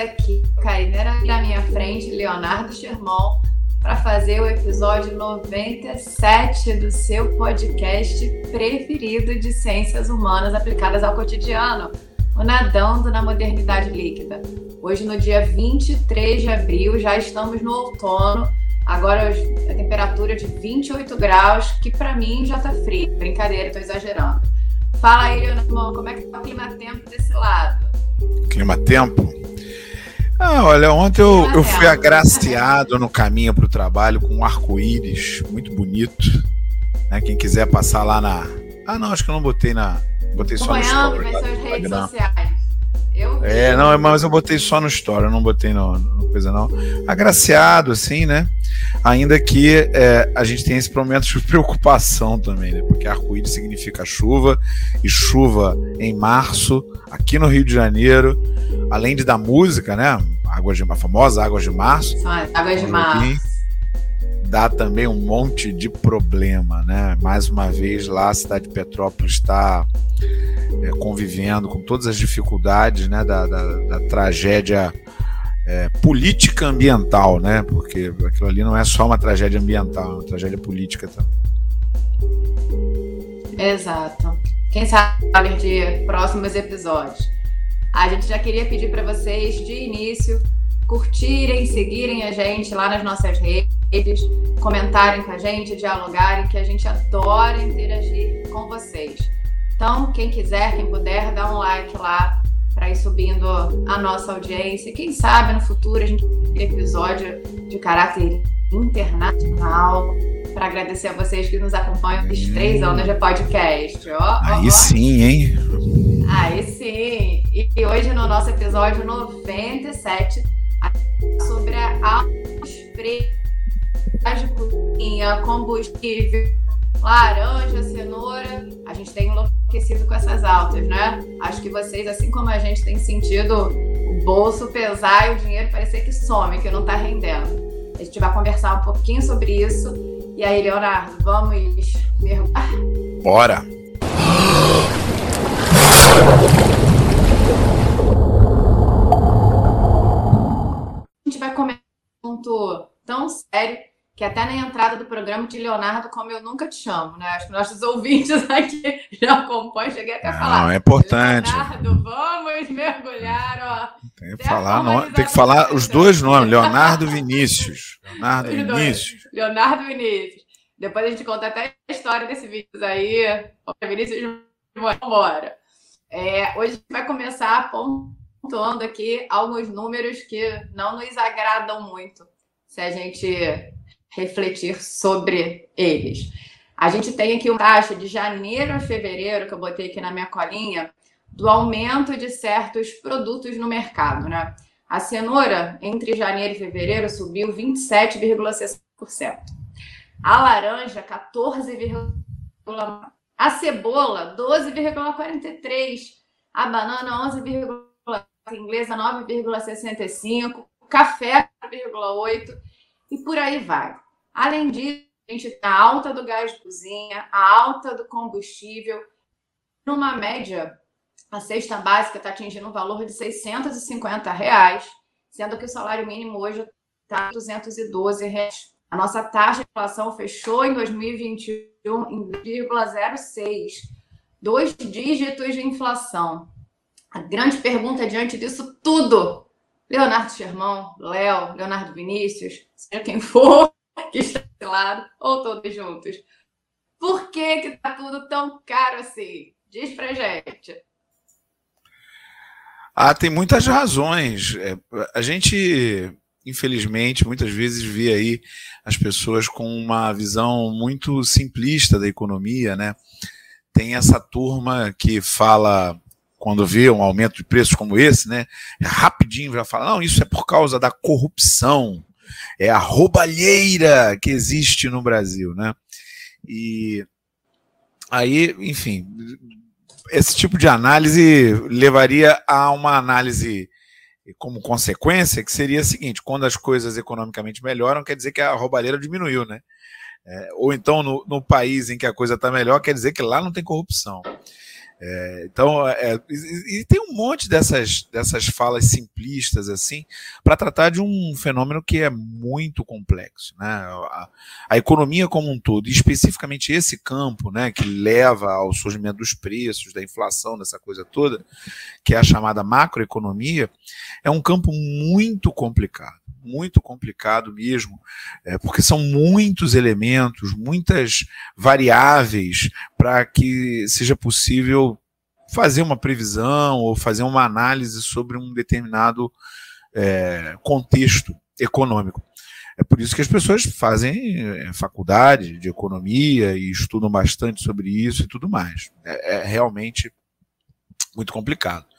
aqui, Caineira na minha frente, Leonardo Sherman, para fazer o episódio 97 do seu podcast preferido de ciências humanas aplicadas ao cotidiano, o Nadando na Modernidade Líquida. Hoje, no dia 23 de abril, já estamos no outono. Agora a temperatura de 28 graus, que para mim já tá frio. Brincadeira, estou exagerando. Fala aí, Leonardo, como é que tá o clima-tempo desse lado? Clima-tempo? Ah, olha, ontem eu, eu fui agraciado no caminho para o trabalho com um arco-íris muito bonito. Né? Quem quiser passar lá na. Ah, não, acho que eu não botei na. Botei só no story. Vai ser redes sociais. É, não, mas eu botei só no story, eu não botei no, no coisa não. Agraciado, assim, né? Ainda que é, a gente tem esse momento de preocupação também, né? Porque arco-íris significa chuva, e chuva em março, aqui no Rio de Janeiro, além de da música, né? Águas de, a famosa Águas de Março. Águas de Março. Dá também um monte de problema, né? Mais uma vez lá a cidade de Petrópolis está é, convivendo com todas as dificuldades né, da, da, da tragédia é, política ambiental, né? Porque aquilo ali não é só uma tragédia ambiental, é uma tragédia política também. Exato. Quem sabe de próximos episódios. A gente já queria pedir para vocês de início curtirem, seguirem a gente lá nas nossas redes, comentarem com a gente, dialogarem, que a gente adora interagir com vocês. Então, quem quiser, quem puder, dá um like lá para ir subindo a nossa audiência. Quem sabe no futuro a gente tem episódio de caráter internacional para agradecer a vocês que nos acompanham esses três anos de podcast. Ó, Aí ó, sim, hein? Aí sim. E hoje no nosso episódio 97 sobre a de cozinha, combustível, laranja, cenoura. A gente tem enlouquecido com essas altas, né? Acho que vocês, assim como a gente, tem sentido o bolso pesar e o dinheiro parecer que some, que não tá rendendo. A gente vai conversar um pouquinho sobre isso. E aí, Leonardo, vamos mergulhar? Bora! A gente vai começar um ponto tão sério que até na entrada do programa de Leonardo, como eu nunca te chamo, né? Acho que nossos ouvintes aqui já acompanham, cheguei até a falar. Não, é importante. Leonardo, vamos mergulhar, ó. Tem que falar, tem que falar os dois nomes, Leonardo Vinícius. Leonardo Vinícius. Leonardo Vinícius. Depois a gente conta até a história desse vídeo aí. Vinícius, vambora. É, hoje a gente vai começar pontuando aqui alguns números que não nos agradam muito. Se a gente refletir sobre eles. A gente tem aqui uma taxa de janeiro a fevereiro, que eu botei aqui na minha colinha, do aumento de certos produtos no mercado, né? A cenoura, entre janeiro e fevereiro, subiu 27,60%. A laranja, 14,9%. A cebola, 12,43%. A banana, 11,4%. A inglesa, 9,65%. Café, 4,8%. E por aí vai. Além disso, a gente tem a alta do gás de cozinha, a alta do combustível. Numa média, a cesta básica está atingindo um valor de 650 reais, sendo que o salário mínimo hoje está 212 reais. A nossa taxa de inflação fechou em 2021 em 0,06, dois dígitos de inflação. A grande pergunta diante disso tudo, Leonardo Sherman, Léo, Leonardo Vinícius, seja quem for, que está do lado, ou todos juntos. Por que que tá tudo tão caro assim? Diz pra gente. Ah, tem muitas razões. É, a gente, infelizmente, muitas vezes vê aí as pessoas com uma visão muito simplista da economia, né? Tem essa turma que fala quando vê um aumento de preços como esse, né? Rapidinho já fala, não, isso é por causa da corrupção é a roubalheira que existe no Brasil, né? E aí, enfim, esse tipo de análise levaria a uma análise como consequência que seria a seguinte: quando as coisas economicamente melhoram, quer dizer que a roubalheira diminuiu, né? É, ou então no, no, país em que a coisa está melhor, quer dizer que lá não tem corrupção. É, então, é, e, e, tem um monte dessas, dessas falas simplistas assim para tratar de um fenômeno que é muito complexo, né? A, a, economia como um todo, e especificamente esse campo, né, que leva ao surgimento dos preços, da inflação, dessa coisa toda, que é a chamada macroeconomia, é um campo muito complicado muito complicado mesmo, é, porque são muitos elementos, muitas variáveis para que seja possível fazer uma previsão ou fazer uma análise sobre um determinado é, contexto econômico. É por isso que as pessoas fazem é, faculdade de economia e estudam bastante sobre isso e tudo mais. É, é realmente muito complicado.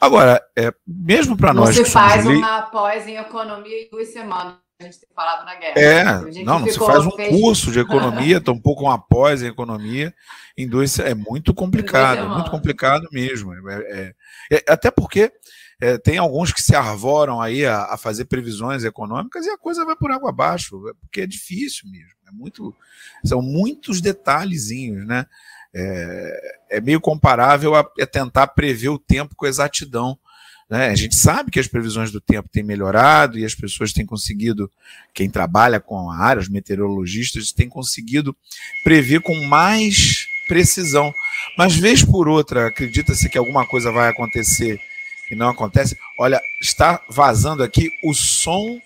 Agora, é, mesmo para nós. Não se faz uma pós em economia em duas semanas. A gente tem falado na guerra. É, não, não se faz um fez... curso de economia, tampouco uma pós em economia em dois. É muito complicado, é muito complicado mesmo. É, é, é até porque é, tem alguns que se arvoram aí a, a, fazer previsões econômicas e a coisa vai por água abaixo, porque é difícil mesmo. É muito, são muitos detalhezinhos, né? É, é meio comparável a, a, tentar prever o tempo com exatidão. Né? A gente sabe que as previsões do tempo têm melhorado e as pessoas têm conseguido, quem trabalha com a área, os meteorologistas, têm conseguido prever com mais precisão. Mas, vez por outra, acredita-se que alguma coisa vai acontecer e não acontece. Olha, está vazando aqui o som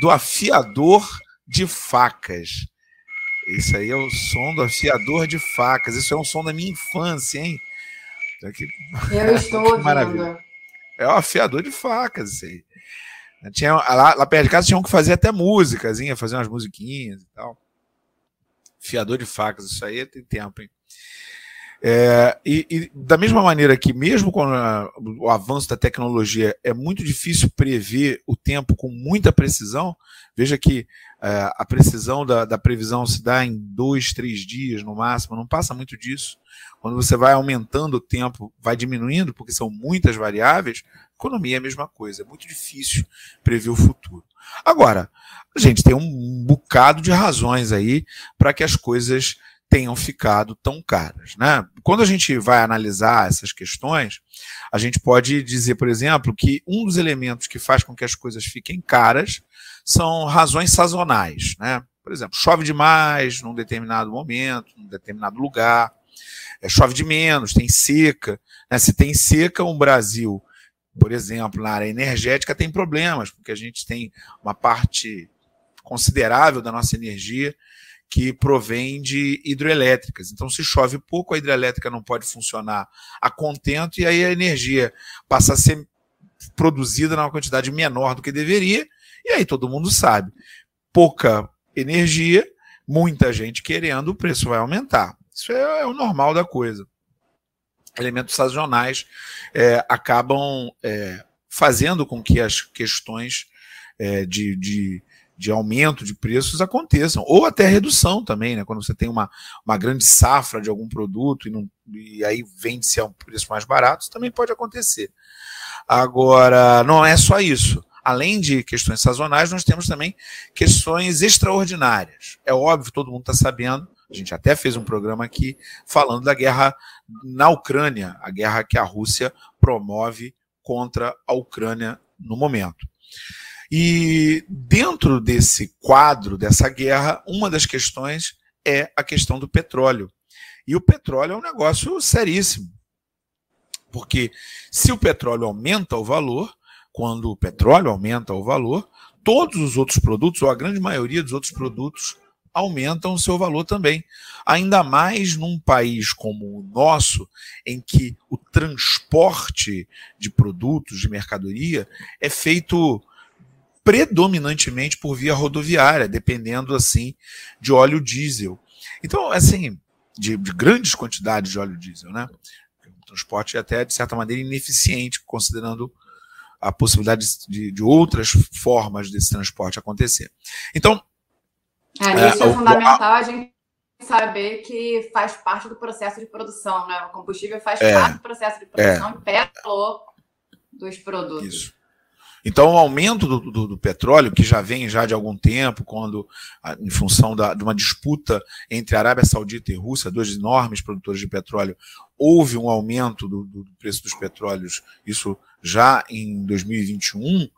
do afiador de facas. Isso aí é o som do afiador de facas. Isso é um som da minha infância, hein? Que... Eu estou ouvindo. Maravilha. É o afiador de facas, isso aí. Tinha, lá, lá perto de casa tinham que fazer até músicas, fazer umas musiquinhas e tal. Fiador de facas, isso aí tem tempo, hein? É, e, e, da mesma maneira que, mesmo com a, o avanço da tecnologia, é muito difícil prever o tempo com muita precisão, veja que é, a precisão da, da, previsão se dá em dois, três dias no máximo, não passa muito disso. Quando você vai aumentando o tempo, vai diminuindo, porque são muitas variáveis, economia é a mesma coisa, é muito difícil prever o futuro. Agora, a gente tem um bocado de razões aí para que as coisas tenham ficado tão caras. Né? Quando a gente vai analisar essas questões, a gente pode dizer, por exemplo, que um dos elementos que faz com que as coisas fiquem caras são razões sazonais. Né? Por exemplo, chove demais num determinado momento, num determinado lugar, é, chove de menos, tem seca. Né? Se tem seca, o Brasil, por exemplo, na área energética, tem problemas, porque a gente tem uma parte considerável da nossa energia que provém de hidroelétricas. Então, se chove pouco, a hidrelétrica não pode funcionar a contento e aí a energia passa a ser produzida numa quantidade menor do que deveria. E aí todo mundo sabe, pouca energia, muita gente querendo, o preço vai aumentar. Isso é, é o normal da coisa. Elementos sazonais é, acabam é, fazendo com que as questões é, de, de de aumento de preços aconteçam, ou até redução também, né? Quando você tem uma, uma grande safra de algum produto e, não, e aí vende-se a um preço mais barato, isso também pode acontecer. Agora, não é só isso. Além de questões sazonais, nós temos também questões extraordinárias. É óbvio, todo mundo está sabendo, a gente até fez um programa aqui falando da guerra na Ucrânia, a guerra que a Rússia promove contra a Ucrânia no momento. E dentro desse quadro, dessa guerra, uma das questões é a questão do petróleo. E o petróleo é um negócio seríssimo. Porque se o petróleo aumenta o valor, quando o petróleo aumenta o valor, todos os outros produtos, ou a grande maioria dos outros produtos, aumentam o seu valor também. Ainda mais num país como o nosso, em que o transporte de produtos, de mercadoria, é feito predominantemente por via rodoviária, dependendo assim de óleo diesel. Então, assim, de, de grandes quantidades de óleo diesel, né? O transporte é até, de certa maneira, ineficiente, considerando a possibilidade de, de outras formas desse transporte acontecer. Então. É, isso é, é fundamental a gente saber que faz parte do processo de produção, né? O combustível faz é, parte do processo de produção é, e pega o valor dos produtos. Isso. Então, o aumento do, do, do, petróleo, que já vem já de algum tempo, quando, em função da, de uma disputa entre Arábia Saudita e Rússia, dois enormes produtores de petróleo, houve um aumento do, do preço dos petróleos, isso já em 2021,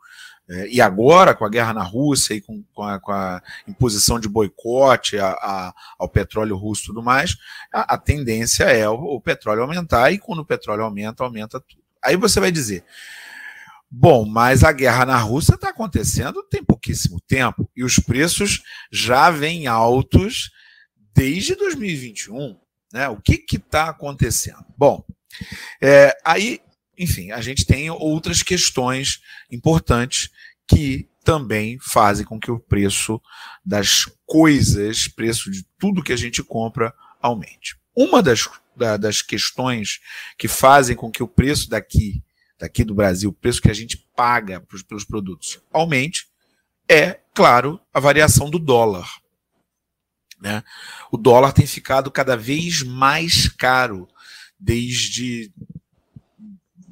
é, e agora, com a guerra na Rússia e com, com, a, com a, imposição de boicote a, a, ao petróleo russo e tudo mais, a, tendência é o, o petróleo aumentar, e quando o petróleo aumenta, aumenta tudo. Aí você vai dizer, Bom, mas a guerra na Rússia está acontecendo tem pouquíssimo tempo e os preços já vêm altos desde 2021. Né? O que está acontecendo? Bom, é, aí, enfim, a gente tem outras questões importantes que também fazem com que o preço das coisas, preço de tudo que a gente compra, aumente. Uma das, das questões que fazem com que o preço daqui daqui do Brasil, o preço que a gente paga pelos produtos aumente, é, claro, a variação do dólar. Né? O dólar tem ficado cada vez mais caro desde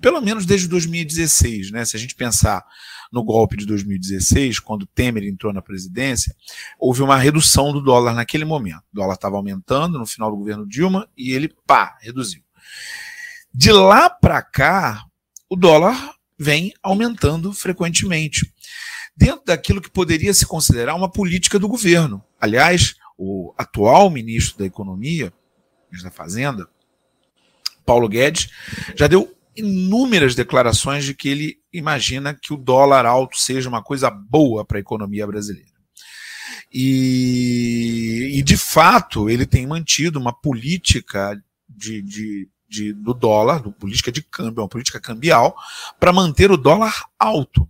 pelo menos desde 2016, né? Se a gente pensar no golpe de 2016, quando Temer entrou na presidência, houve uma redução do dólar naquele momento. O dólar estava aumentando no final do governo Dilma e ele, pá, reduziu. De lá para cá, o dólar vem aumentando frequentemente. Dentro daquilo que poderia se considerar uma política do governo. Aliás, o atual ministro da Economia, da Fazenda, Paulo Guedes, já deu inúmeras declarações de que ele imagina que o dólar alto seja uma coisa boa para a economia brasileira. E, e, de fato, ele tem mantido uma política de, de de, do dólar, do política de câmbio, uma política cambial, para manter o dólar alto,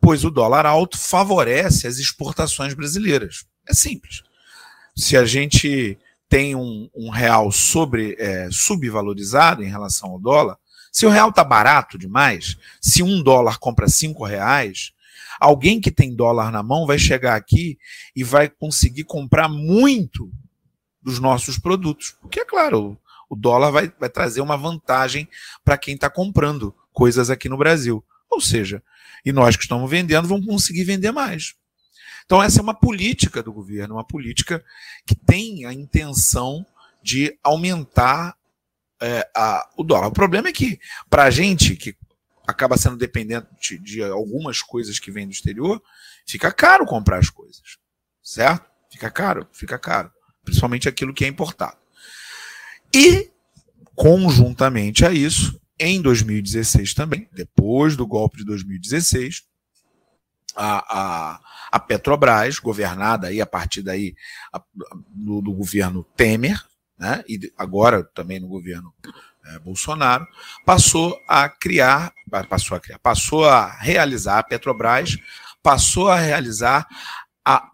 pois o dólar alto favorece as exportações brasileiras. É simples. Se a gente tem um, um real sobre é, subvalorizado em relação ao dólar, se o real está barato demais, se um dólar compra cinco reais, alguém que tem dólar na mão vai chegar aqui e vai conseguir comprar muito dos nossos produtos. Porque, é claro, o dólar vai, vai trazer uma vantagem para quem está comprando coisas aqui no Brasil. Ou seja, e nós que estamos vendendo vamos conseguir vender mais. Então, essa é uma política do governo, uma política que tem a intenção de aumentar é, a, o dólar. O problema é que, para a gente que acaba sendo dependente de algumas coisas que vêm do exterior, fica caro comprar as coisas. Certo? Fica caro, fica caro. Principalmente aquilo que é importado. E, conjuntamente a isso, em 2016 também, depois do golpe de 2016, a, a, a Petrobras, governada aí a partir daí a, do, do, governo Temer, né, e agora também no governo é, Bolsonaro, passou a criar, passou a criar, passou a realizar a Petrobras, passou a realizar a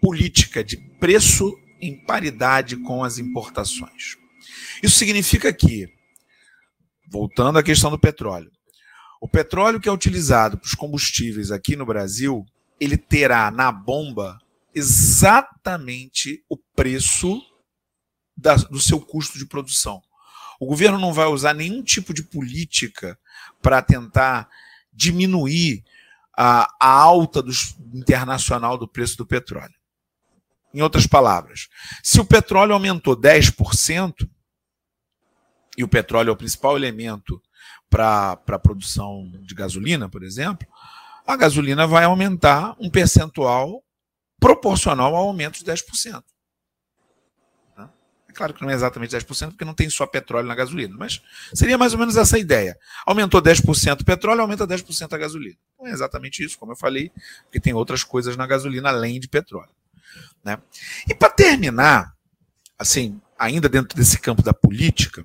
política de preço em paridade com as importações. Isso significa que, voltando à questão do petróleo, o petróleo que é utilizado para os combustíveis aqui no Brasil, ele terá na bomba exatamente o preço da, do seu custo de produção. O governo não vai usar nenhum tipo de política para tentar diminuir a, a alta dos, internacional do preço do petróleo. Em outras palavras, se o petróleo aumentou 10%, e o petróleo é o principal elemento para a produção de gasolina, por exemplo, a gasolina vai aumentar um percentual proporcional ao aumento de 10%. Claro que não é exatamente 10%, porque não tem só petróleo na gasolina, mas seria mais ou menos essa ideia. Aumentou 10% o petróleo, aumenta 10% a gasolina. Não é exatamente isso, como eu falei, porque tem outras coisas na gasolina além de petróleo. Né? E para terminar, assim, ainda dentro desse campo da política,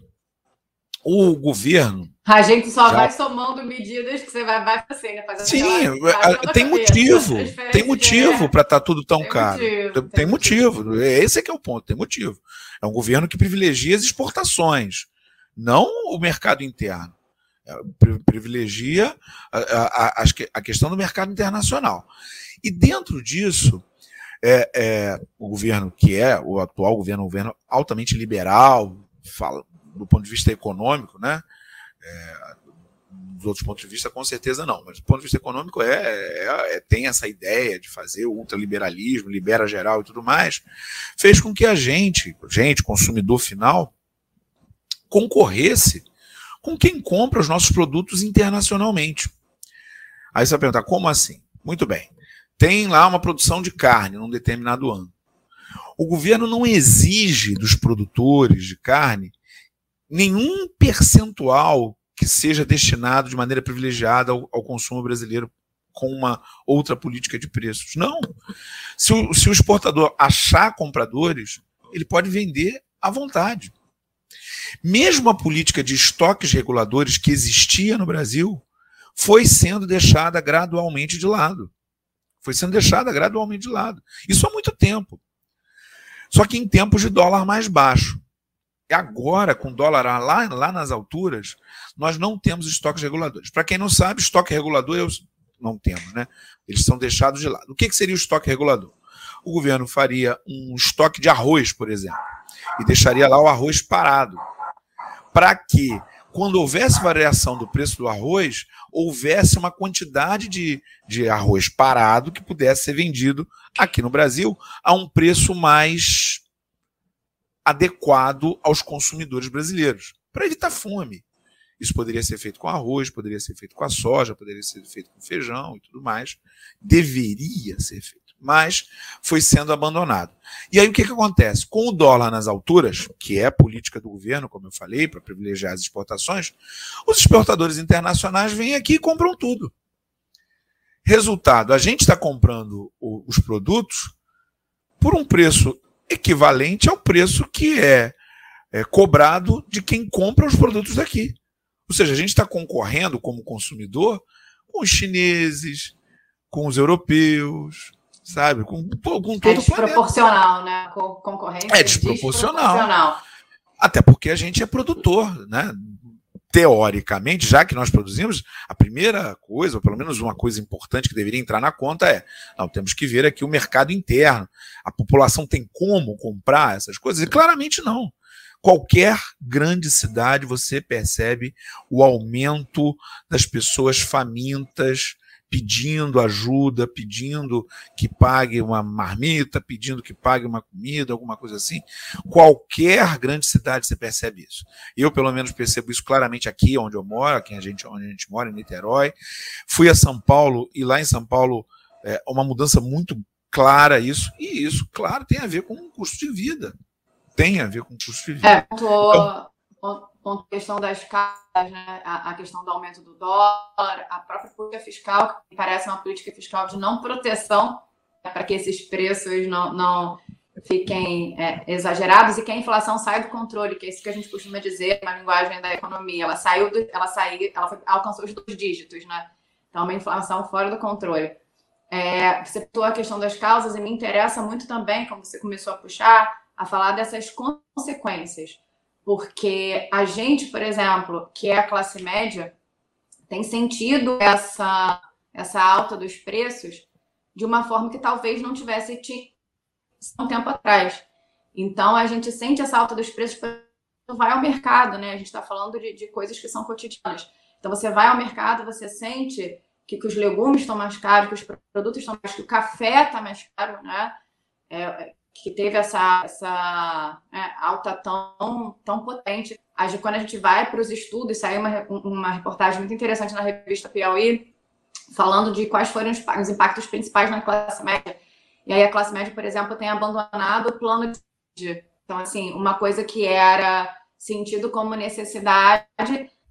o governo. A gente só já... vai somando medidas que você vai, vai fazer, fazendo Sim, aquela, tem motivo. Tem motivo para estar tá tudo tão tem caro. Motivo, tem, tem motivo. motivo. Esse é que é o ponto, tem motivo. É um governo que privilegia as exportações, não o mercado interno. É, privilegia a, a, a, a questão do mercado internacional. E dentro disso, é, é, o governo que é o atual governo, um governo altamente liberal, fala, do ponto de vista econômico, né? É, dos outros pontos de vista, com certeza não. Mas do ponto de vista econômico, é, é, é, tem essa ideia de fazer o ultraliberalismo, libera geral e tudo mais, fez com que a gente, gente, consumidor final, concorresse com quem compra os nossos produtos internacionalmente. Aí você vai perguntar, como assim? Muito bem. Tem lá uma produção de carne num determinado ano. O governo não exige dos produtores de carne nenhum percentual que seja destinado de maneira privilegiada ao, ao consumo brasileiro com uma outra política de preços. Não. Se o, se o exportador achar compradores, ele pode vender à vontade. Mesmo a política de estoques reguladores que existia no Brasil foi sendo deixada gradualmente de lado. Foi sendo deixada gradualmente de lado. Isso há muito tempo. Só que em tempos de dólar mais baixo. Agora, com dólar lá, lá nas alturas, nós não temos estoques reguladores. Para quem não sabe, estoque regulador eu não temos, né? Eles são deixados de lado. O que, que seria o estoque regulador? O governo faria um estoque de arroz, por exemplo, e deixaria lá o arroz parado. Para que, quando houvesse variação do preço do arroz, houvesse uma quantidade de, de arroz parado que pudesse ser vendido aqui no Brasil a um preço mais adequado aos consumidores brasileiros, para evitar fome. Isso poderia ser feito com arroz, poderia ser feito com a soja, poderia ser feito com feijão e tudo mais. Deveria ser feito, mas foi sendo abandonado. E aí o que, que acontece? Com o dólar nas alturas, que é a política do governo, como eu falei, para privilegiar as exportações, os exportadores internacionais vêm aqui e compram tudo. Resultado, a gente está comprando os produtos por um preço equivalente ao preço que é, é cobrado de quem compra os produtos daqui. Ou seja, a gente está concorrendo como consumidor com os chineses, com os europeus, sabe? Com, com todo é desproporcional, né? Concorrência é desproporcional. desproporcional. Até porque a gente é produtor, né? Teoricamente, já que nós produzimos, a primeira coisa, ou pelo menos uma coisa importante que deveria entrar na conta é: não, temos que ver aqui o mercado interno. A população tem como comprar essas coisas? E claramente não. Qualquer grande cidade você percebe o aumento das pessoas famintas, pedindo ajuda, pedindo que pague uma marmita, pedindo que pague uma comida, alguma coisa assim. Qualquer grande cidade você percebe isso. Eu, pelo menos, percebo isso claramente aqui onde eu moro, aqui a gente, onde a gente mora, em Niterói. Fui a São Paulo e lá em São Paulo é uma mudança muito clara isso, e isso, claro, tem a ver com o custo de vida. Tem a ver com o custo de vida. É, tô... então, ponto questão das casas, né? a, a, questão do aumento do dólar, a própria política fiscal, que parece uma política fiscal de não proteção né, para que esses preços não, não fiquem é, exagerados e que a inflação saia do controle, que é isso que a gente costuma dizer na linguagem da economia. Ela saiu, do, ela saiu, ela foi, alcançou os dois dígitos, né? Então, uma inflação fora do controle. É, você citou a questão das causas e me interessa muito também, como você começou a puxar, a falar dessas consequências porque a gente, por exemplo, que é a classe média, tem sentido essa, essa alta dos preços de uma forma que talvez não tivesse um tempo atrás. Então, a gente sente essa alta dos preços vai ao mercado, né? A gente está falando de, de, coisas que são cotidianas. Então, você vai ao mercado, você sente que, que os legumes estão mais caros, que os produtos estão mais caros, que o café está mais caro, né? É, que teve essa, essa né, alta tão, tão potente. Quando a gente vai para os estudos, saiu uma, uma reportagem muito interessante na revista Piauí, falando de quais foram os, os impactos principais na classe média. E aí a classe média, por exemplo, tem abandonado o plano de Então, assim, uma coisa que era sentido como necessidade,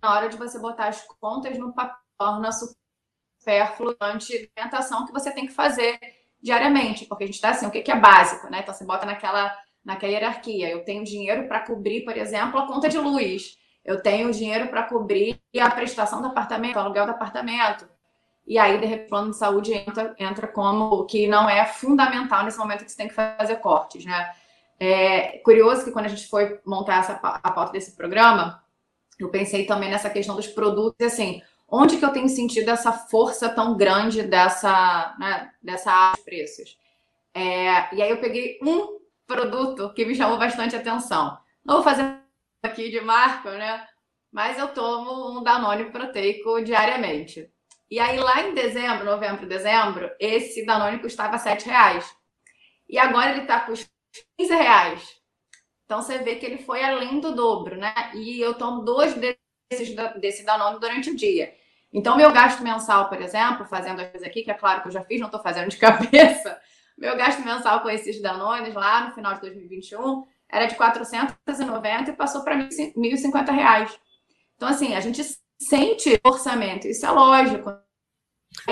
na hora de você botar as contas no papel, torna supérfluo ante alimentação que você tem que fazer diariamente, porque a gente está assim, o que, é básico, né? Então você bota naquela, naquela hierarquia. Eu tenho dinheiro para cobrir, por exemplo, a conta de luz. Eu tenho dinheiro para cobrir a prestação do apartamento, o aluguel do apartamento. E aí, de repente, o plano de saúde entra, entra como que não é fundamental nesse momento que você tem que fazer cortes, né? É curioso que quando a gente foi montar essa, a pauta desse programa, eu pensei também nessa questão dos produtos, assim, onde que eu tenho sentido essa força tão grande dessa, né, dessa de preços? É, e aí eu peguei um produto que me chamou bastante atenção. Não vou fazer aqui de marca, né? mas eu tomo um Danone proteico diariamente. E aí, lá em dezembro, novembro, dezembro, esse Danone custava R$ reais. E agora ele está custando 15 reais. Então você vê que ele foi além do dobro, né? E eu tomo dois desses desse Danone durante o dia. Então, meu gasto mensal, por exemplo, fazendo as coisas aqui, que é claro que eu já fiz, não estou fazendo de cabeça, meu gasto mensal com esses Danones lá no final de 2021 era de 490 e passou para 1.050 reais. Então, assim, a gente sente orçamento, isso é lógico.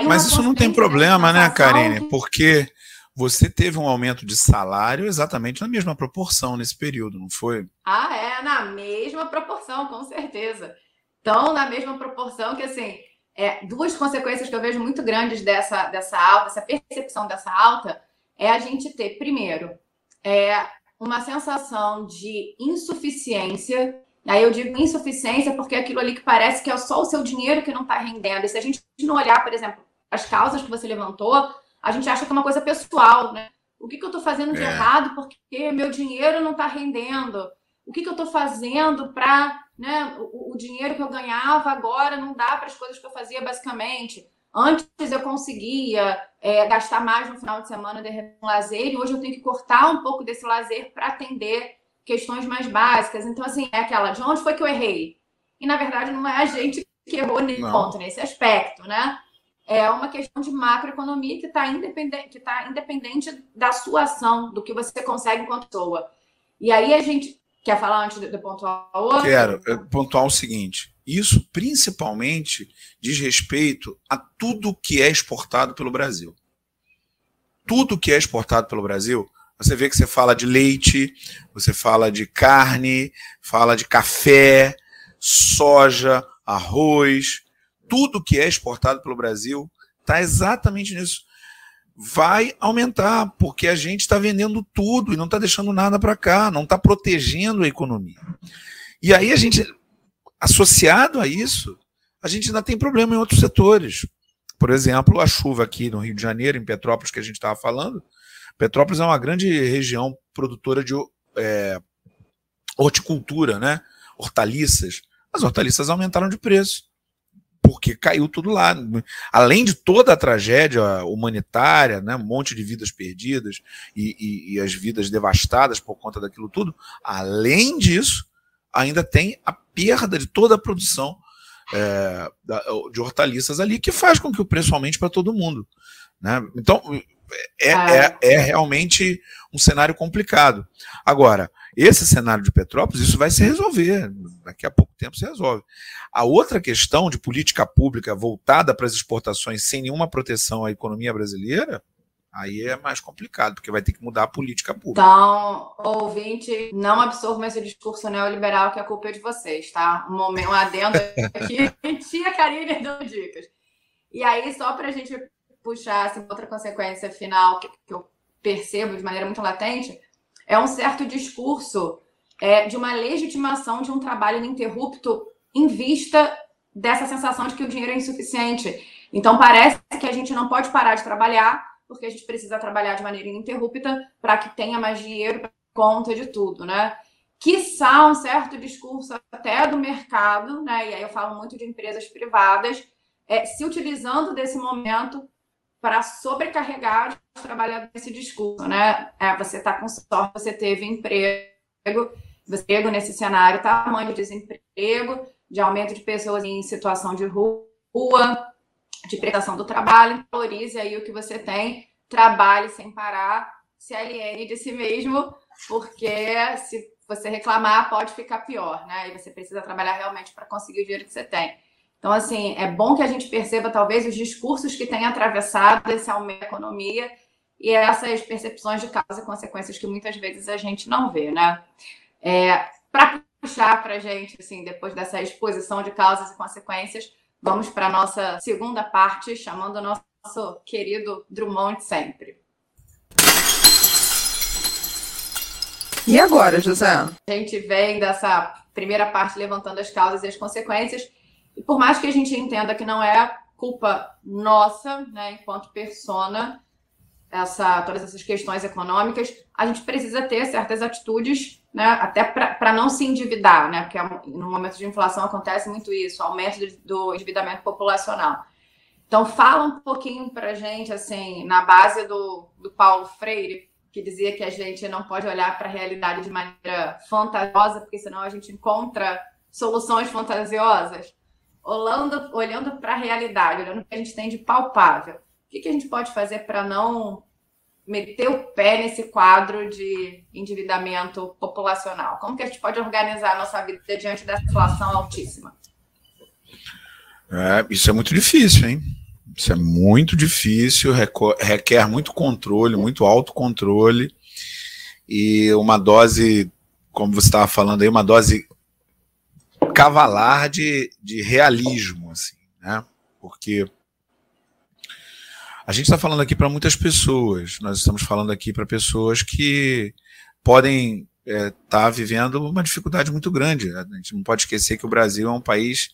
Mas isso não tem problema, né, Karine? Que... Porque você teve um aumento de salário exatamente na mesma proporção nesse período, não foi? Ah, é, na mesma proporção, com certeza. Então, na mesma proporção que, assim, é, duas consequências que eu vejo muito grandes dessa, dessa alta, essa percepção dessa alta, é a gente ter, primeiro, é, uma sensação de insuficiência. Aí eu digo insuficiência porque é aquilo ali que parece que é só o seu dinheiro que não está rendendo. E se a gente não olhar, por exemplo, as causas que você levantou, a gente acha que é uma coisa pessoal, né? O que, que eu estou fazendo de é. errado porque meu dinheiro não está rendendo? O que, que eu estou fazendo para né, o, o dinheiro que eu ganhava agora não dá para as coisas que eu fazia basicamente? Antes eu conseguia é, gastar mais no final de semana de lazer e hoje eu tenho que cortar um pouco desse lazer para atender questões mais básicas. Então, assim, é aquela de onde foi que eu errei? E na verdade não é a gente que errou nesse não. ponto, nesse aspecto, né? É uma questão de macroeconomia que está independente, que tá independente da sua ação, do que você consegue enquanto pessoa. E aí a gente quer falar antes de, de pontuar outro? Quero pontuar o seguinte: isso principalmente diz respeito a tudo que é exportado pelo Brasil. Tudo que é exportado pelo Brasil, você vê que você fala de leite, você fala de carne, fala de café, soja, arroz, tudo que é exportado pelo Brasil está exatamente nisso. Vai aumentar, porque a gente está vendendo tudo e não está deixando nada para cá, não está protegendo a economia. E aí a gente associado a isso, a gente ainda tem problema em outros setores. Por exemplo, a chuva aqui no Rio de Janeiro, em Petrópolis, que a gente estava falando. Petrópolis é uma grande região produtora de é, horticultura, né? hortaliças. As hortaliças aumentaram de preço, porque caiu tudo lá. Além de toda a tragédia humanitária, né? um monte de vidas perdidas e, e, e as vidas devastadas por conta daquilo tudo, além disso, ainda tem a perda de toda a produção é, de hortaliças ali, que faz com que o preço aumente para todo mundo. Né? Então, é, ah. é, é, realmente um cenário complicado. Agora, esse cenário de Petrópolis, isso vai se resolver. Daqui a pouco tempo se resolve. A outra questão de política pública voltada para as exportações sem nenhuma proteção à economia brasileira, Aí é mais complicado, porque vai ter que mudar a política pública. Então, ouvinte, não absorvam esse discurso neoliberal que a culpa é de vocês, tá? Um momento, um adendo aqui, tia Karine dando dicas. E aí, só para a gente puxar assim, outra consequência final que, que, eu percebo de maneira muito latente, é um certo discurso é, de uma legitimação de um trabalho ininterrupto em vista dessa sensação de que o dinheiro é insuficiente. Então, parece que a gente não pode parar de trabalhar porque a gente precisa trabalhar de maneira ininterrupta para que tenha mais dinheiro para conta de tudo, né? Quiçá um certo discurso até do mercado, né? E aí eu falo muito de empresas privadas, é, se utilizando desse momento para sobrecarregar os trabalhadores desse discurso, né? É, você está com sorte, você teve emprego, você nesse cenário, tamanho de desemprego, de aumento de pessoas em situação de rua, de prestação do trabalho, valorize aí o que você tem, trabalhe sem parar, se aliene de si mesmo, porque se você reclamar pode ficar pior, né? E você precisa trabalhar realmente para conseguir o dinheiro que você tem. Então, assim, é bom que a gente perceba talvez os discursos que têm atravessado esse aumento da economia e essas percepções de causa e consequências que muitas vezes a gente não vê, né? É, para puxar para a gente, assim, depois dessa exposição de causas e consequências, Vamos para a nossa segunda parte, chamando o nosso querido Drummond sempre. E agora, José? A gente vem dessa primeira parte levantando as causas e as consequências. E por mais que a gente entenda que não é culpa nossa, né, enquanto persona, essa, todas essas questões econômicas, a gente precisa ter certas atitudes, né, até para não se endividar, né, porque é no momento de inflação acontece muito isso, aumento do endividamento populacional. Então, fala um pouquinho para a gente, assim, na base do, do Paulo Freire, que dizia que a gente não pode olhar para a realidade de maneira fantasiosa, porque senão a gente encontra soluções fantasiosas. Olhando, olhando para a realidade, olhando o que a gente tem de palpável. O que, que a gente pode fazer para não meter o pé nesse quadro de endividamento populacional? Como que a gente pode organizar a nossa vida diante dessa inflação altíssima? É, isso é muito difícil, hein? Isso é muito difícil, requer muito controle, muito autocontrole e uma dose, como você estava falando aí, uma dose cavalar de, de realismo, assim, né? Porque a gente está falando aqui para muitas pessoas, nós estamos falando aqui para pessoas que podem estar é, tá vivendo uma dificuldade muito grande. A gente não pode esquecer que o Brasil é um país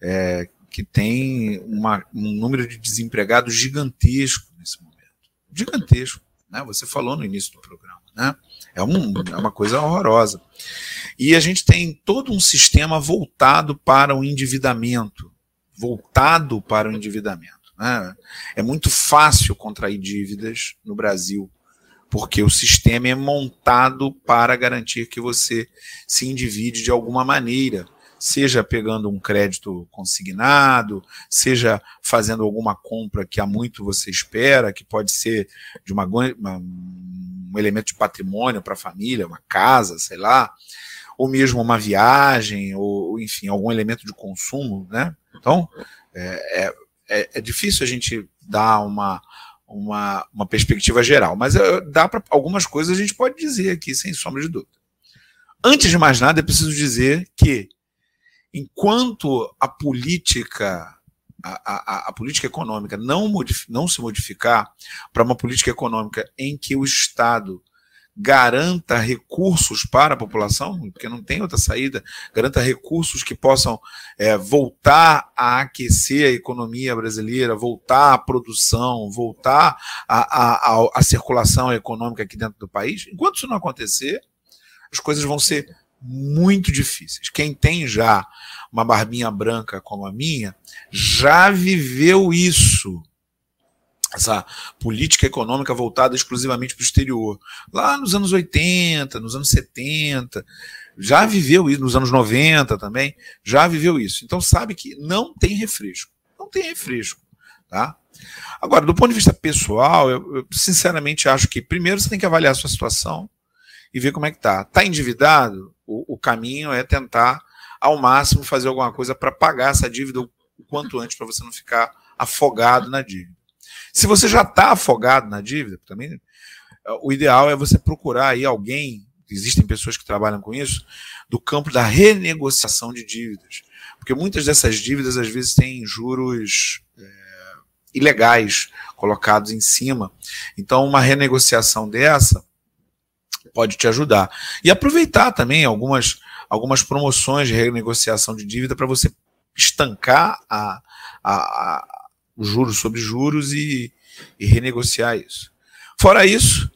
é, que tem uma, um número de desempregados gigantesco nesse momento. Gigantesco. Né? Você falou no início do programa. Né? É, um, é uma coisa horrorosa. E a gente tem todo um sistema voltado para o endividamento. Voltado para o endividamento. Né? É muito fácil contrair dívidas no Brasil, porque o sistema é montado para garantir que você se endivide de alguma maneira seja pegando um crédito consignado, seja fazendo alguma compra que há muito você espera, que pode ser de uma, uma um elemento de patrimônio para a família, uma casa, sei lá, ou mesmo uma viagem, ou enfim, algum elemento de consumo, né? Então, é, é, é, é difícil a gente dar uma, uma, uma perspectiva geral, mas é, dá para algumas coisas a gente pode dizer aqui, sem sombra de dúvida. Antes de mais nada, é preciso dizer que enquanto a política a, a, a, política econômica não, não se modificar para uma política econômica em que o Estado garanta recursos para a população, porque não tem outra saída, garanta recursos que possam é, voltar a aquecer a economia brasileira, voltar à produção, voltar à circulação econômica aqui dentro do país. Enquanto isso não acontecer, as coisas vão ser muito difíceis. Quem tem já uma barbinha branca como a minha, já viveu isso. Essa política econômica voltada exclusivamente para o exterior. Lá nos anos 80, nos anos 70, já viveu isso, nos anos 90 também, já viveu isso. Então sabe que não tem refresco. Não tem refresco. Tá? Agora, do ponto de vista pessoal, eu, eu sinceramente acho que primeiro você tem que avaliar a sua situação e ver como é que tá. Tá endividado? O, o caminho é tentar, ao máximo, fazer alguma coisa para pagar essa dívida o quanto antes, para você não ficar afogado na dívida. Se você já está afogado na dívida, também o ideal é você procurar aí alguém, existem pessoas que trabalham com isso, do campo da renegociação de dívidas. Porque muitas dessas dívidas, às vezes, têm juros é, ilegais colocados em cima. Então, uma renegociação dessa pode te ajudar. E aproveitar também algumas, algumas promoções de renegociação de dívida para você estancar a, a, a, os juros sobre juros e, e renegociar isso. Fora isso,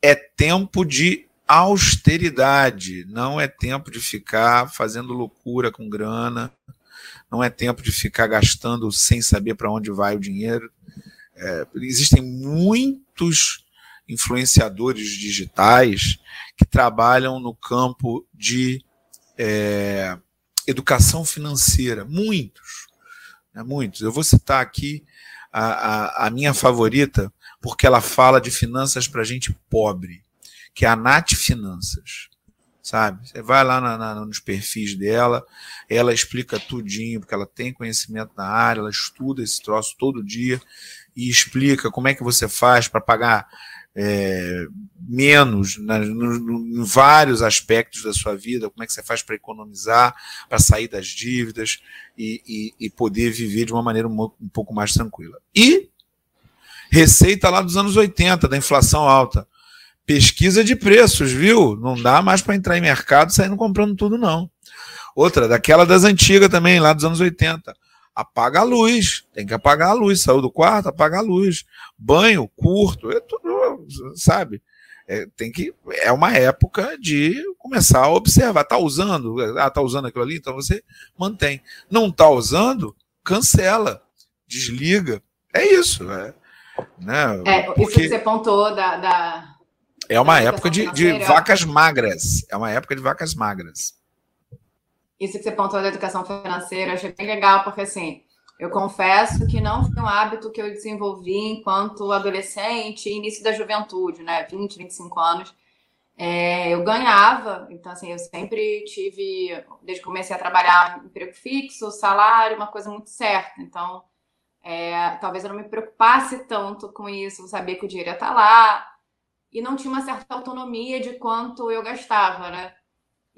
é tempo de austeridade, não é tempo de ficar fazendo loucura com grana, não é tempo de ficar gastando sem saber para onde vai o dinheiro. É, existem muitos influenciadores digitais que trabalham no campo de é, educação financeira. Muitos. Né, muitos. Eu vou citar aqui a, a, a minha favorita, porque ela fala de finanças para gente pobre, que é a Nath Finanças sabe? Você vai lá na, na, nos perfis dela, ela explica tudinho, porque ela tem conhecimento na área, ela estuda esse troço todo dia e explica como é que você faz para pagar é, menos na, no, no, em vários aspectos da sua vida, como é que você faz para economizar, para sair das dívidas e, e, e, poder viver de uma maneira um, um pouco mais tranquila. E receita lá dos anos 80, da inflação alta. Pesquisa de preços, viu? Não dá mais para entrar em mercado saindo comprando tudo, não. Outra, daquela das antigas também, lá dos anos 80. Apaga a luz, tem que apagar a luz, saiu do quarto, apaga a luz, banho curto, é tudo, sabe? É, tem que é uma época de começar a observar, tá usando, ah, tá usando aquilo ali, então você mantém. Não tá usando, cancela, desliga. É isso, é, né? É, Porque isso que você pontuou da, da é uma época de, de vacas magras, é uma época de vacas magras isso que você pontuou da educação financeira, eu achei bem legal, porque assim, eu confesso que não foi um hábito que eu desenvolvi enquanto adolescente início da juventude, né? 20, 25 anos. É, eu ganhava, então assim, eu sempre tive, desde que comecei a trabalhar, emprego fixo, salário, uma coisa muito certa. Então, é, talvez eu não me preocupasse tanto com isso, saber que o dinheiro ia estar lá, e não tinha uma certa autonomia de quanto eu gastava, né?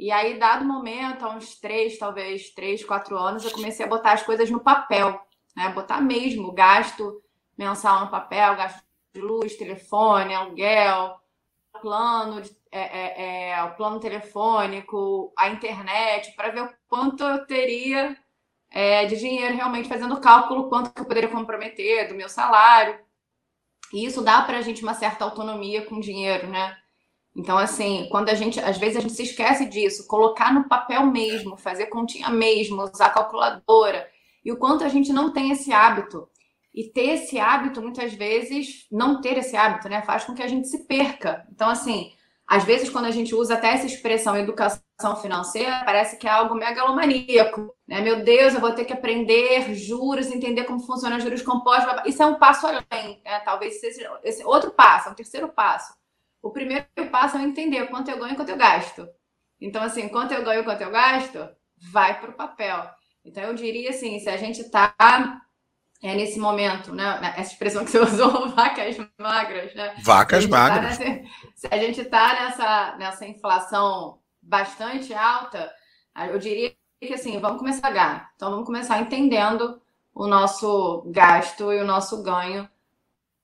E aí, dado momento, há uns três, talvez três, quatro anos, eu comecei a botar as coisas no papel, né? Botar mesmo gasto mensal no papel, gasto de luz, telefone, aluguel, plano, é, é, é, o plano telefônico, a internet, para ver o quanto eu teria é, de dinheiro realmente fazendo cálculo, quanto que eu poderia comprometer do meu salário. E isso dá para a gente uma certa autonomia com dinheiro, né? Então, assim, quando a gente, às vezes a gente se esquece disso, colocar no papel mesmo, fazer continha mesmo, usar calculadora, e o quanto a gente não tem esse hábito. E ter esse hábito, muitas vezes, não ter esse hábito, né, faz com que a gente se perca. Então, assim, às vezes, quando a gente usa até essa expressão educação financeira, parece que é algo megalomaníaco. Né? Meu Deus, eu vou ter que aprender juros, entender como funciona juros compostos. Isso é um passo além. Né? Talvez seja esse outro passo, é um terceiro passo o primeiro passo é entender quanto eu ganho e quanto eu gasto. Então, assim, quanto eu ganho e quanto eu gasto, vai para o papel. Então, eu diria assim, se a gente está é, nesse momento, né, né? Essa expressão que você usou, vacas magras, né? Vacas tá magras. Tá nessa, se a gente está nessa, nessa inflação bastante alta, eu diria que assim, vamos começar a ganhar. Então, vamos começar entendendo o nosso gasto e o nosso ganho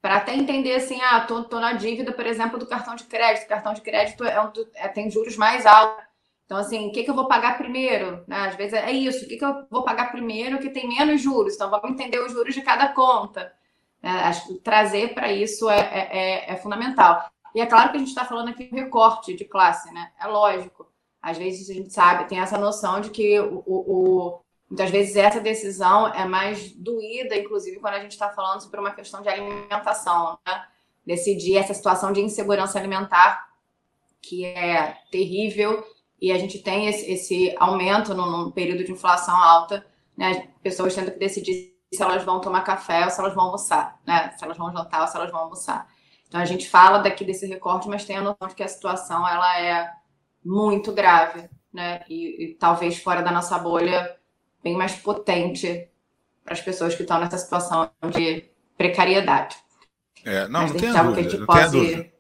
para até entender assim, ah, tô, tô na dívida, por exemplo, do cartão de crédito. O cartão de crédito é um, é, tem juros mais altos. Então, assim, o que, que eu vou pagar primeiro? Né? Às vezes é isso, o que, que eu vou pagar primeiro que tem menos juros? Então, vamos entender os juros de cada conta. É, acho que trazer para isso é, é, é, é, fundamental. E é claro que a gente está falando aqui de recorte de classe, né? É lógico. Às vezes a gente sabe, tem essa noção de que o, o, Muitas vezes essa decisão é mais doída, inclusive quando a gente está falando sobre uma questão de alimentação, né? Decidir essa situação de insegurança alimentar, que é terrível, e a gente tem esse, esse aumento num, período de inflação alta, né? Pessoas tendo que decidir se elas vão tomar café ou se elas vão almoçar, né? Se elas vão jantar ou se elas vão almoçar. Então a gente fala daqui desse recorte, mas tem a noção de que a situação ela é muito grave, né? E, e talvez fora da nossa bolha bem mais potente para as pessoas que estão nessa situação de precariedade. É, não, não tem dúvida, não pode... dúvida.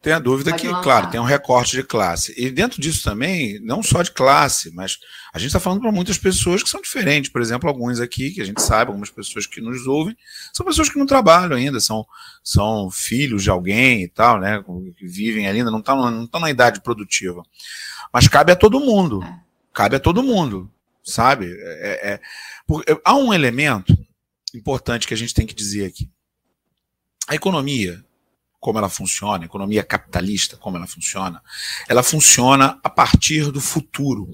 Tem a dúvida Pode que, lançar. claro, tem um recorte de classe. E dentro disso também, não só de classe, mas a gente está falando para muitas pessoas que são diferentes. Por exemplo, alguns aqui, que a gente sabe, algumas pessoas que nos ouvem, são pessoas que não trabalham ainda, são, são filhos de alguém e tal, né? Que vivem ainda, não estão não estão na idade produtiva. Mas cabe a todo mundo. É. Cabe a todo mundo sabe? É, é, é, há um elemento importante que a gente tem que dizer aqui. A economia, como ela funciona, a economia capitalista, como ela funciona, ela funciona a partir do futuro.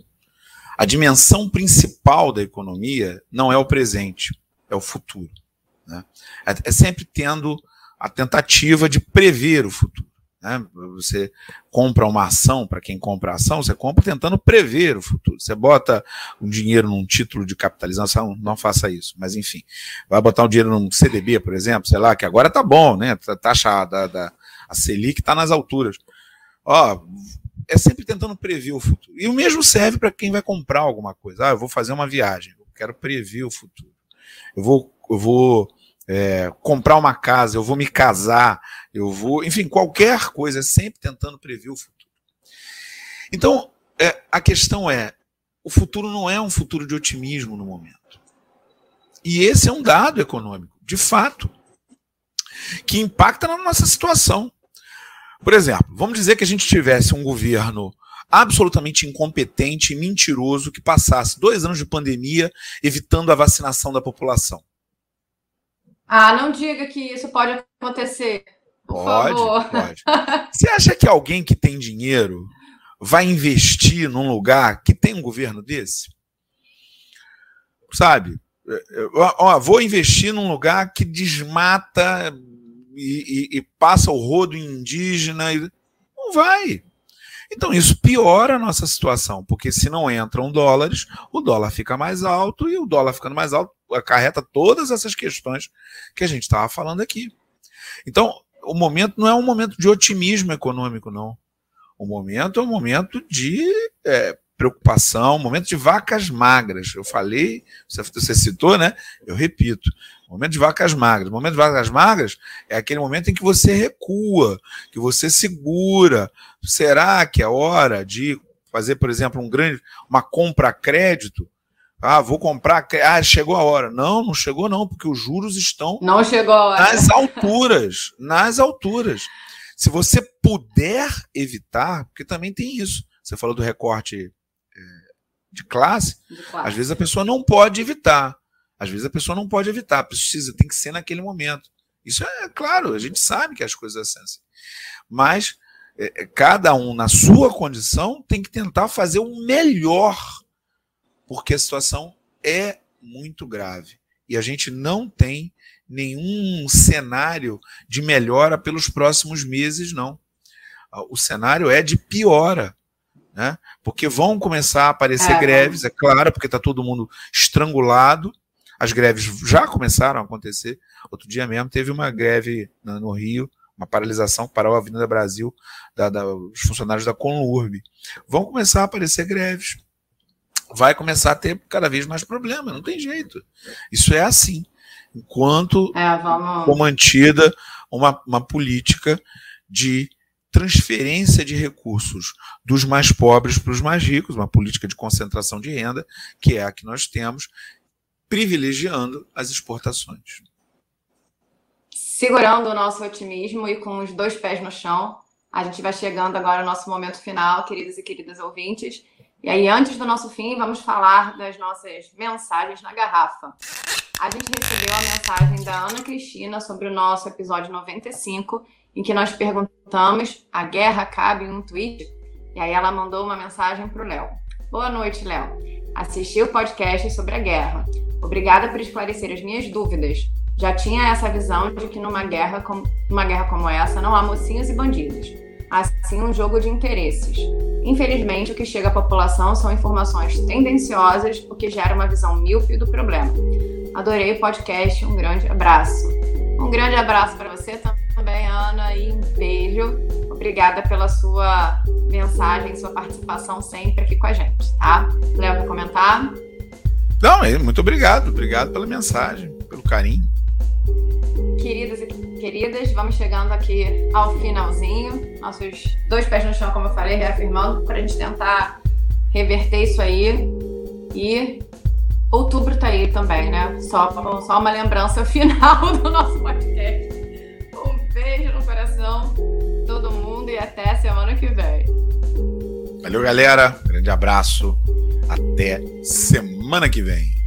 A dimensão principal da economia não é o presente, é o futuro. Né? É, é sempre tendo a tentativa de prever o futuro. Né? Você compra uma ação, para quem compra ação, você compra tentando prever o futuro. Você bota um dinheiro num título de capitalização, não faça isso, mas enfim. Vai botar um dinheiro num CDB, por exemplo, sei lá, que agora tá bom, né? A tá, taxa da, da a Selic está nas alturas. Ó, é sempre tentando prever o futuro. E o mesmo serve para quem vai comprar alguma coisa. Ah, eu vou fazer uma viagem, eu quero prever o futuro. Eu vou, eu vou é, comprar uma casa, eu vou me casar, eu vou, enfim, qualquer coisa, sempre tentando prever o futuro. Então, é, a questão é: o futuro não é um futuro de otimismo no momento. E esse é um dado econômico, de fato, que impacta na nossa situação. Por exemplo, vamos dizer que a gente tivesse um governo absolutamente incompetente e mentiroso que passasse dois anos de pandemia evitando a vacinação da população. Ah, não diga que isso pode acontecer. Por pode, favor. pode. Você acha que alguém que tem dinheiro vai investir num lugar que tem um governo desse? Sabe? Ó, vou investir num lugar que desmata e, e, e passa o rodo indígena. Não vai. Então, isso piora a nossa situação, porque se não entram dólares, o dólar fica mais alto e o dólar ficando mais alto acarreta todas essas questões que a gente estava falando aqui. Então, o momento não é um momento de otimismo econômico, não. O momento é um momento de é, preocupação, um momento de vacas magras. Eu falei, você, citou, né? Eu repito. Momento de vacas magras. O momento de vacas magras é aquele momento em que você recua, que você segura. Será que é hora de fazer, por exemplo, um grande, uma compra a crédito? Ah, vou comprar. Ah, chegou a hora. Não, não chegou, não, porque os juros estão. Não chegou a hora. Nas alturas. Nas alturas. Se você puder evitar, porque também tem isso. Você falou do recorte é, de classe. De classe. Às vezes a pessoa não pode evitar. Às vezes a pessoa não pode evitar, precisa, tem que ser naquele momento. Isso é claro, a gente sabe que as coisas são assim. Mas é, é, cada um, na sua condição, tem que tentar fazer o melhor, porque a situação é muito grave. E a gente não tem nenhum cenário de melhora pelos próximos meses, não. O cenário é de piora. Né? Porque vão começar a aparecer é, greves, é claro, porque está todo mundo estrangulado, as greves já começaram a acontecer. Outro dia mesmo teve uma greve no Rio, uma paralisação que parou a Avenida Brasil da, da, dos funcionários da Conurb. Vão começar a aparecer greves. Vai começar a ter cada vez mais problemas, não tem jeito. Isso é assim. Enquanto é, vamos... mantida uma, uma política de transferência de recursos dos mais pobres para os mais ricos, uma política de concentração de renda, que é a que nós temos, privilegiando as exportações. Segurando o nosso otimismo e com os dois pés no chão, a gente vai chegando agora ao nosso momento final, queridos e queridas ouvintes. E aí, antes do nosso fim, vamos falar das nossas mensagens na garrafa. A gente recebeu a mensagem da Ana Cristina sobre o nosso episódio 95, em que nós perguntamos: a guerra cabe em um tweet? E aí ela mandou uma mensagem para o Léo. Boa noite, Léo. Assisti o podcast sobre a guerra. Obrigada por esclarecer as minhas dúvidas. Já tinha essa visão de que numa guerra, com, numa guerra como essa não há mocinhos e bandidos. Há sim um jogo de interesses. Infelizmente, o que chega à população são informações tendenciosas, o que gera uma visão míope do problema. Adorei o podcast, um grande abraço. Um grande abraço para você também, Ana, e um beijo. Obrigada pela sua mensagem, sua participação sempre aqui com a gente, tá? Léo, para comentar? Não, é, muito obrigado. Obrigado pela mensagem, pelo carinho. Queridos e queridas, vamos chegando aqui ao finalzinho. Nossos dois pés no chão, como eu falei, reafirmando, para a gente tentar reverter isso aí. E outubro tá aí também, né? Só, só uma lembrança final do nosso podcast. Um beijo no coração, todo mundo, e até semana que vem. Valeu, galera. Grande abraço. Até semana que vem.